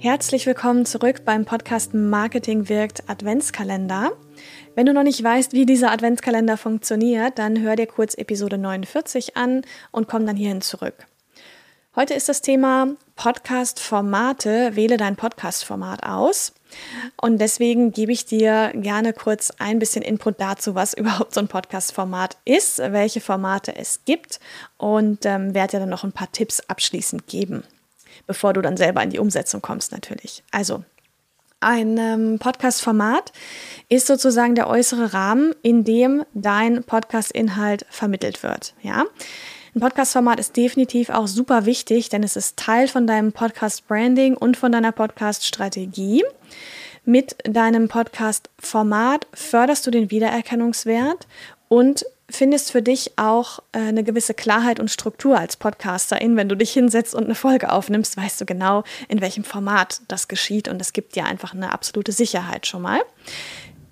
Herzlich willkommen zurück beim Podcast Marketing wirkt Adventskalender. Wenn du noch nicht weißt, wie dieser Adventskalender funktioniert, dann hör dir kurz Episode 49 an und komm dann hierhin zurück. Heute ist das Thema Podcast-Formate. Wähle dein Podcast-Format aus. Und deswegen gebe ich dir gerne kurz ein bisschen Input dazu, was überhaupt so ein Podcast-Format ist, welche Formate es gibt und ähm, werde dir dann noch ein paar Tipps abschließend geben bevor du dann selber in die Umsetzung kommst natürlich. Also ein ähm, Podcast-Format ist sozusagen der äußere Rahmen, in dem dein Podcast-Inhalt vermittelt wird. Ja, ein Podcast-Format ist definitiv auch super wichtig, denn es ist Teil von deinem Podcast-Branding und von deiner Podcast-Strategie. Mit deinem Podcast-Format förderst du den Wiedererkennungswert und findest für dich auch äh, eine gewisse Klarheit und Struktur als Podcasterin. Wenn du dich hinsetzt und eine Folge aufnimmst, weißt du genau, in welchem Format das geschieht und es gibt dir einfach eine absolute Sicherheit schon mal.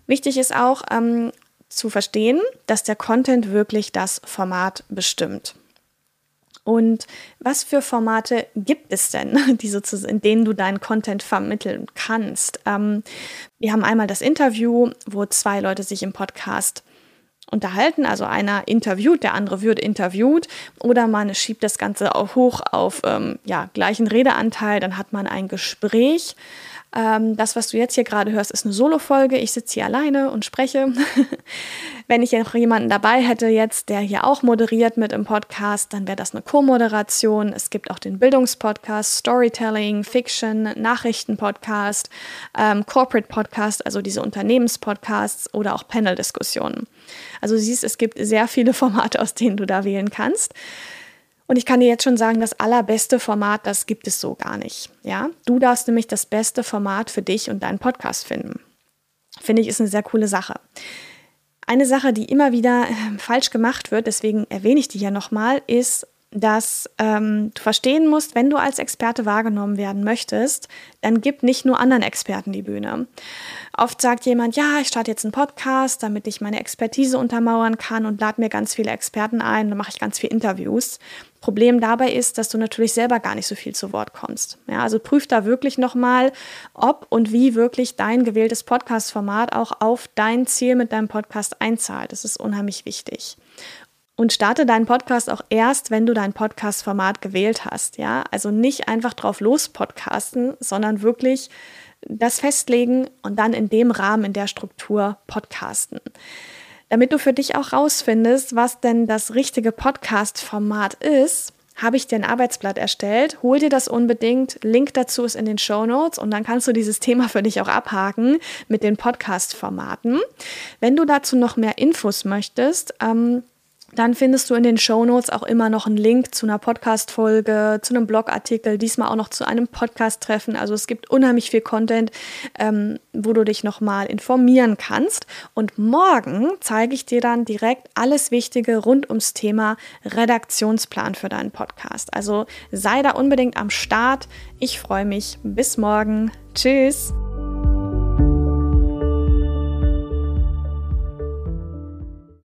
Wichtig ist auch ähm, zu verstehen, dass der Content wirklich das Format bestimmt. Und was für Formate gibt es denn, die in denen du deinen Content vermitteln kannst? Ähm, wir haben einmal das Interview, wo zwei Leute sich im Podcast unterhalten, also einer interviewt, der andere wird interviewt. Oder man schiebt das Ganze auch hoch auf ähm, ja, gleichen Redeanteil, dann hat man ein Gespräch ähm, das, was du jetzt hier gerade hörst, ist eine Solo-Folge. Ich sitze hier alleine und spreche. Wenn ich noch jemanden dabei hätte jetzt, der hier auch moderiert mit im Podcast, dann wäre das eine Co-Moderation. Es gibt auch den Bildungspodcast, Storytelling, Fiction, Nachrichtenpodcast, ähm, Corporate Podcast, also diese Unternehmenspodcasts oder auch Panel-Diskussionen. Also siehst, es gibt sehr viele Formate, aus denen du da wählen kannst. Und ich kann dir jetzt schon sagen, das allerbeste Format, das gibt es so gar nicht. Ja, du darfst nämlich das beste Format für dich und deinen Podcast finden. Finde ich ist eine sehr coole Sache. Eine Sache, die immer wieder äh, falsch gemacht wird, deswegen erwähne ich die hier nochmal, ist dass ähm, du verstehen musst, wenn du als Experte wahrgenommen werden möchtest, dann gib nicht nur anderen Experten die Bühne. Oft sagt jemand, ja, ich starte jetzt einen Podcast, damit ich meine Expertise untermauern kann und lade mir ganz viele Experten ein, dann mache ich ganz viele Interviews. Problem dabei ist, dass du natürlich selber gar nicht so viel zu Wort kommst. Ja, also prüf da wirklich nochmal, ob und wie wirklich dein gewähltes Podcast-Format auch auf dein Ziel mit deinem Podcast einzahlt. Das ist unheimlich wichtig. Und starte deinen Podcast auch erst, wenn du dein Podcast-Format gewählt hast. Ja, also nicht einfach drauf los podcasten, sondern wirklich das festlegen und dann in dem Rahmen, in der Struktur podcasten. Damit du für dich auch rausfindest, was denn das richtige Podcast-Format ist, habe ich dir ein Arbeitsblatt erstellt. Hol dir das unbedingt. Link dazu ist in den Show Notes und dann kannst du dieses Thema für dich auch abhaken mit den Podcast-Formaten. Wenn du dazu noch mehr Infos möchtest, ähm, dann findest du in den Show Notes auch immer noch einen Link zu einer Podcast-Folge, zu einem Blogartikel, diesmal auch noch zu einem Podcast-Treffen. Also es gibt unheimlich viel Content, ähm, wo du dich nochmal informieren kannst. Und morgen zeige ich dir dann direkt alles Wichtige rund ums Thema Redaktionsplan für deinen Podcast. Also sei da unbedingt am Start. Ich freue mich. Bis morgen. Tschüss.